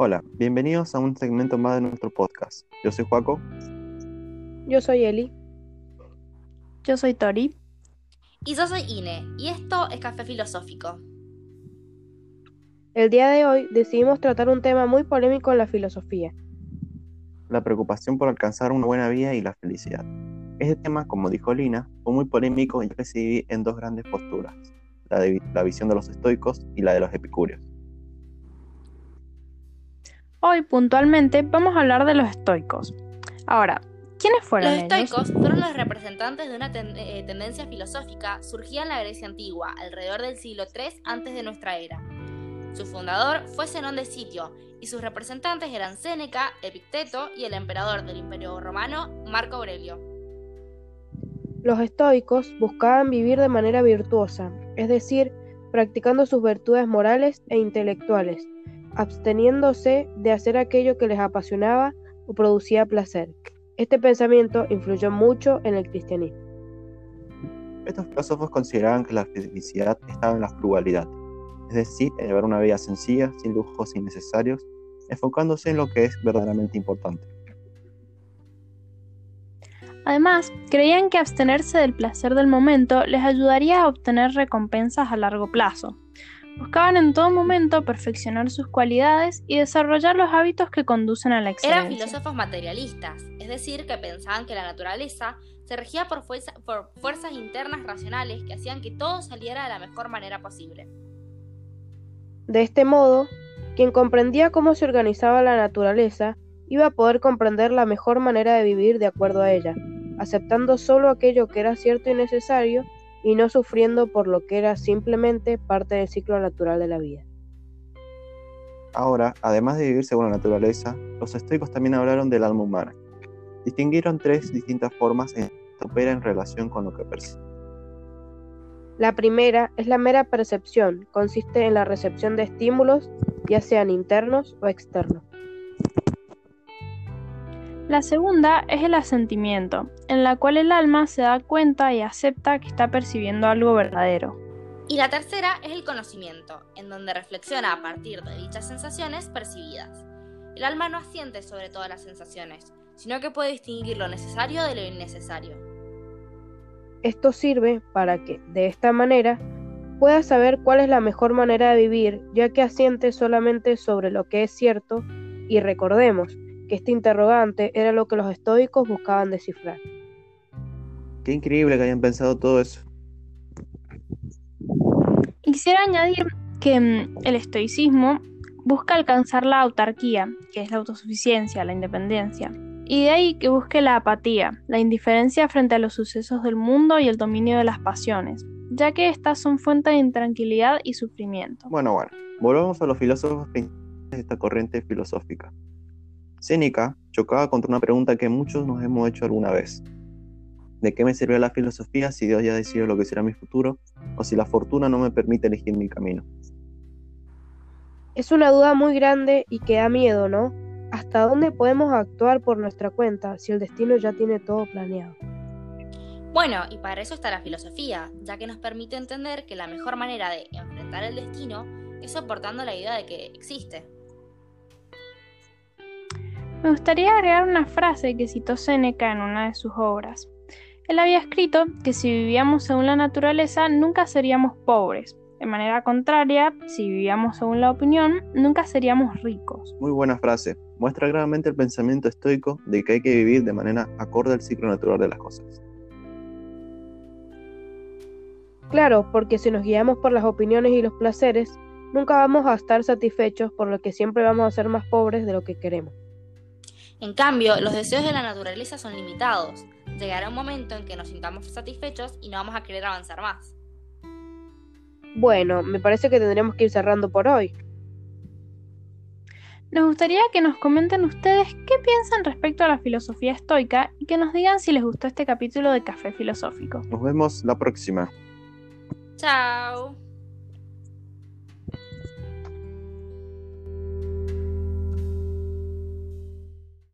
Hola, bienvenidos a un segmento más de nuestro podcast. Yo soy Juaco. Yo soy Eli. Yo soy Tori. Y yo soy Ine, y esto es Café Filosófico. El día de hoy decidimos tratar un tema muy polémico en la filosofía. La preocupación por alcanzar una buena vida y la felicidad. Este tema, como dijo Lina, fue muy polémico y se en dos grandes posturas, la, de, la visión de los estoicos y la de los epicúreos. Hoy puntualmente vamos a hablar de los estoicos. Ahora, ¿quiénes fueron Los estoicos fueron los representantes de una eh, tendencia filosófica surgida en la Grecia antigua, alrededor del siglo III antes de nuestra era. Su fundador fue Zenón de Sitio y sus representantes eran Séneca, Epicteto y el emperador del Imperio Romano, Marco Aurelio. Los estoicos buscaban vivir de manera virtuosa, es decir, practicando sus virtudes morales e intelectuales, absteniéndose de hacer aquello que les apasionaba o producía placer. Este pensamiento influyó mucho en el cristianismo. Estos filósofos consideraban que la felicidad estaba en la frugalidad, es decir, en llevar una vida sencilla, sin lujos innecesarios, enfocándose en lo que es verdaderamente importante. Además, creían que abstenerse del placer del momento les ayudaría a obtener recompensas a largo plazo, Buscaban en todo momento perfeccionar sus cualidades y desarrollar los hábitos que conducen a la excelencia. Eran filósofos materialistas, es decir, que pensaban que la naturaleza se regía por, por fuerzas internas racionales que hacían que todo saliera de la mejor manera posible. De este modo, quien comprendía cómo se organizaba la naturaleza iba a poder comprender la mejor manera de vivir de acuerdo a ella, aceptando solo aquello que era cierto y necesario y no sufriendo por lo que era simplemente parte del ciclo natural de la vida. Ahora, además de vivir según la naturaleza, los estoicos también hablaron del alma humana. Distinguieron tres distintas formas en que opera en relación con lo que percibe. La primera es la mera percepción, consiste en la recepción de estímulos, ya sean internos o externos. La segunda es el asentimiento, en la cual el alma se da cuenta y acepta que está percibiendo algo verdadero. Y la tercera es el conocimiento, en donde reflexiona a partir de dichas sensaciones percibidas. El alma no asiente sobre todas las sensaciones, sino que puede distinguir lo necesario de lo innecesario. Esto sirve para que, de esta manera, pueda saber cuál es la mejor manera de vivir, ya que asiente solamente sobre lo que es cierto, y recordemos, que este interrogante era lo que los estoicos buscaban descifrar. Qué increíble que hayan pensado todo eso. Quisiera añadir que mm, el estoicismo busca alcanzar la autarquía, que es la autosuficiencia, la independencia, y de ahí que busque la apatía, la indiferencia frente a los sucesos del mundo y el dominio de las pasiones, ya que estas son fuente de intranquilidad y sufrimiento. Bueno, bueno, volvamos a los filósofos de esta corriente filosófica. Séneca chocaba contra una pregunta que muchos nos hemos hecho alguna vez. ¿De qué me sirve la filosofía si Dios ya decidió lo que será mi futuro o si la fortuna no me permite elegir mi camino? Es una duda muy grande y que da miedo, ¿no? ¿Hasta dónde podemos actuar por nuestra cuenta si el destino ya tiene todo planeado? Bueno, y para eso está la filosofía, ya que nos permite entender que la mejor manera de enfrentar el destino es soportando la idea de que existe. Me gustaría agregar una frase que citó Séneca en una de sus obras. Él había escrito que si vivíamos según la naturaleza nunca seríamos pobres. De manera contraria, si vivíamos según la opinión, nunca seríamos ricos. Muy buena frase. Muestra claramente el pensamiento estoico de que hay que vivir de manera acorde al ciclo natural de las cosas. Claro, porque si nos guiamos por las opiniones y los placeres, nunca vamos a estar satisfechos, por lo que siempre vamos a ser más pobres de lo que queremos. En cambio, los deseos de la naturaleza son limitados. Llegará un momento en que nos sintamos satisfechos y no vamos a querer avanzar más. Bueno, me parece que tendremos que ir cerrando por hoy. Nos gustaría que nos comenten ustedes qué piensan respecto a la filosofía estoica y que nos digan si les gustó este capítulo de Café Filosófico. Nos vemos la próxima. Chao.